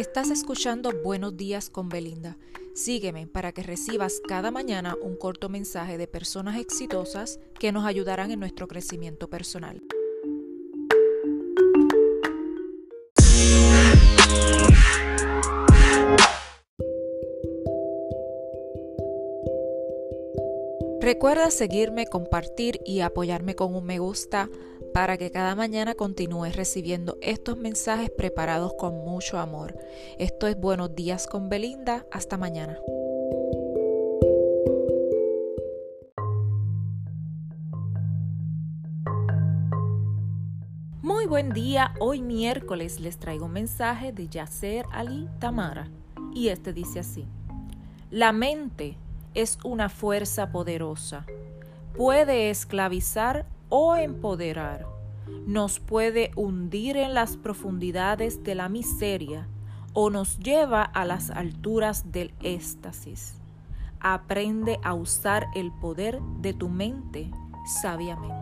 Estás escuchando Buenos días con Belinda. Sígueme para que recibas cada mañana un corto mensaje de personas exitosas que nos ayudarán en nuestro crecimiento personal. Recuerda seguirme, compartir y apoyarme con un me gusta para que cada mañana continúes recibiendo estos mensajes preparados con mucho amor. Esto es Buenos días con Belinda. Hasta mañana. Muy buen día, hoy miércoles les traigo un mensaje de Yasser Ali Tamara y este dice así. La mente es una fuerza poderosa. Puede esclavizar o empoderar. Nos puede hundir en las profundidades de la miseria o nos lleva a las alturas del éxtasis. Aprende a usar el poder de tu mente sabiamente.